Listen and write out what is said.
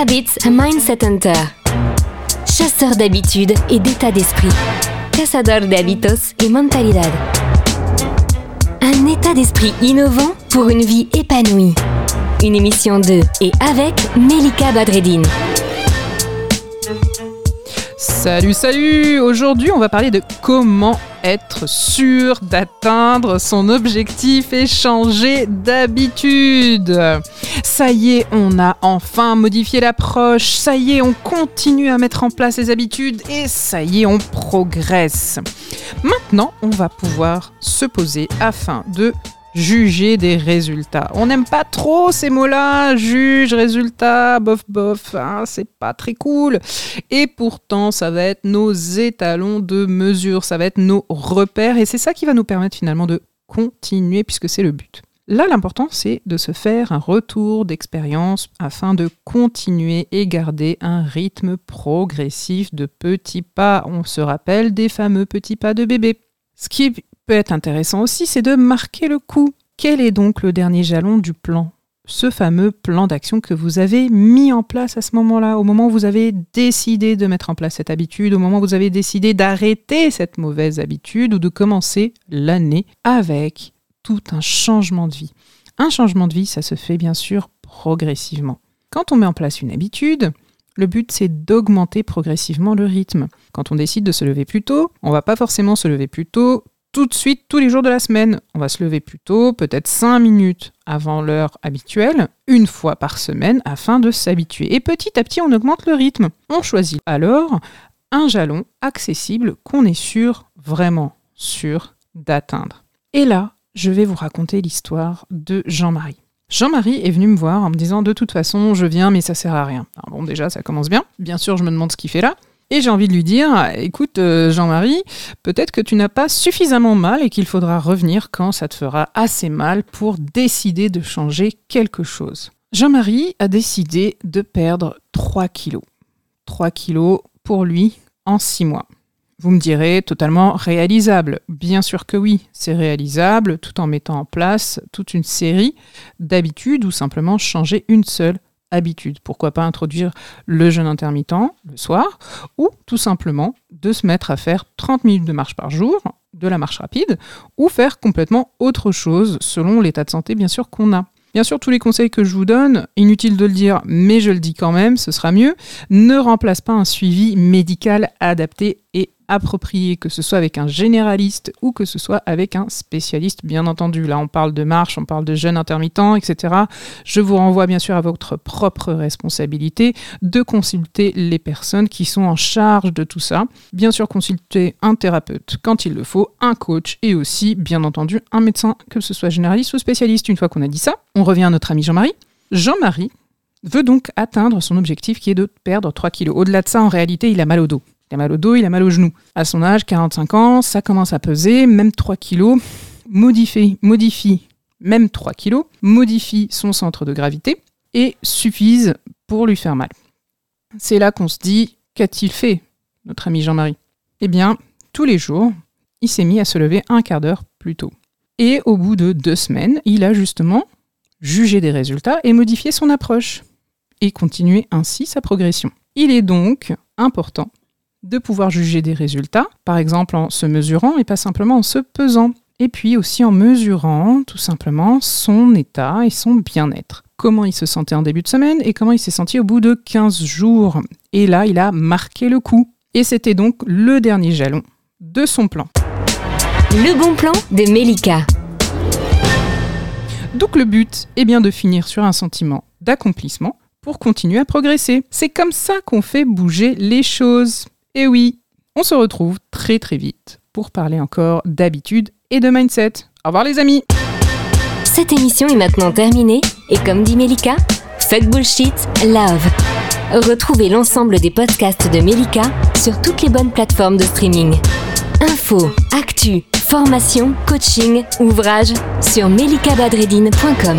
Habits Mindset Hunter. Chasseur d'habitudes et d'état d'esprit. Cazador de hábitos y mentalidad. Un état d'esprit innovant pour une vie épanouie. Une émission de et avec Melika Badreddine. Salut, salut Aujourd'hui, on va parler de comment être sûr d'atteindre son objectif et changer d'habitude. Ça y est, on a enfin modifié l'approche, ça y est, on continue à mettre en place les habitudes et ça y est, on progresse. Maintenant, on va pouvoir se poser afin de juger des résultats. On n'aime pas trop ces mots-là, juge, résultat, bof, bof, hein, c'est pas très cool. Et pourtant, ça va être nos étalons de mesure, ça va être nos repères, et c'est ça qui va nous permettre finalement de continuer, puisque c'est le but. Là, l'important, c'est de se faire un retour d'expérience afin de continuer et garder un rythme progressif de petits pas. On se rappelle des fameux petits pas de bébé. Ce qui peut être intéressant aussi, c'est de marquer le coup. Quel est donc le dernier jalon du plan? Ce fameux plan d'action que vous avez mis en place à ce moment-là, au moment où vous avez décidé de mettre en place cette habitude, au moment où vous avez décidé d'arrêter cette mauvaise habitude ou de commencer l'année avec tout un changement de vie. Un changement de vie, ça se fait bien sûr progressivement. Quand on met en place une habitude, le but, c'est d'augmenter progressivement le rythme. Quand on décide de se lever plus tôt, on va pas forcément se lever plus tôt tout de suite tous les jours de la semaine. On va se lever plus tôt, peut-être 5 minutes avant l'heure habituelle, une fois par semaine, afin de s'habituer. Et petit à petit, on augmente le rythme. On choisit alors un jalon accessible qu'on est sûr, vraiment sûr, d'atteindre. Et là, je vais vous raconter l'histoire de Jean-Marie. Jean-Marie est venu me voir en me disant de toute façon je viens mais ça sert à rien. bon déjà ça commence bien. Bien sûr je me demande ce qu'il fait là. Et j'ai envie de lui dire, écoute euh, Jean-Marie, peut-être que tu n'as pas suffisamment mal et qu'il faudra revenir quand ça te fera assez mal pour décider de changer quelque chose. Jean-Marie a décidé de perdre 3 kilos. 3 kilos pour lui en 6 mois. Vous me direz, totalement réalisable. Bien sûr que oui, c'est réalisable tout en mettant en place toute une série d'habitudes ou simplement changer une seule habitude. Pourquoi pas introduire le jeûne intermittent le soir ou tout simplement de se mettre à faire 30 minutes de marche par jour, de la marche rapide, ou faire complètement autre chose selon l'état de santé bien sûr qu'on a. Bien sûr, tous les conseils que je vous donne, inutile de le dire, mais je le dis quand même, ce sera mieux, ne remplace pas un suivi médical adapté et approprié, que ce soit avec un généraliste ou que ce soit avec un spécialiste, bien entendu. Là, on parle de marche, on parle de jeûne intermittent, etc. Je vous renvoie bien sûr à votre propre responsabilité de consulter les personnes qui sont en charge de tout ça. Bien sûr, consulter un thérapeute quand il le faut, un coach et aussi, bien entendu, un médecin, que ce soit généraliste ou spécialiste. Une fois qu'on a dit ça, on revient à notre ami Jean-Marie. Jean-Marie veut donc atteindre son objectif qui est de perdre 3 kilos. Au-delà de ça, en réalité, il a mal au dos. Il a mal au dos, il a mal au genou. À son âge, 45 ans, ça commence à peser, même 3 kilos. Modifie, modifie, même 3 kilos, modifie son centre de gravité et suffisent pour lui faire mal. C'est là qu'on se dit, qu'a-t-il fait, notre ami Jean-Marie? Eh bien, tous les jours, il s'est mis à se lever un quart d'heure plus tôt. Et au bout de deux semaines, il a justement jugé des résultats et modifié son approche, et continué ainsi sa progression. Il est donc important de pouvoir juger des résultats, par exemple en se mesurant et pas simplement en se pesant. Et puis aussi en mesurant tout simplement son état et son bien-être. Comment il se sentait en début de semaine et comment il s'est senti au bout de 15 jours. Et là, il a marqué le coup. Et c'était donc le dernier jalon de son plan. Le bon plan de Melika. Donc le but est bien de finir sur un sentiment d'accomplissement pour continuer à progresser. C'est comme ça qu'on fait bouger les choses. Et oui, on se retrouve très très vite pour parler encore d'habitude et de mindset. Au revoir les amis Cette émission est maintenant terminée et comme dit Melika, fuck bullshit, love. Retrouvez l'ensemble des podcasts de Melika sur toutes les bonnes plateformes de streaming. Info, actu, formation, coaching, ouvrage sur melikabadredine.com.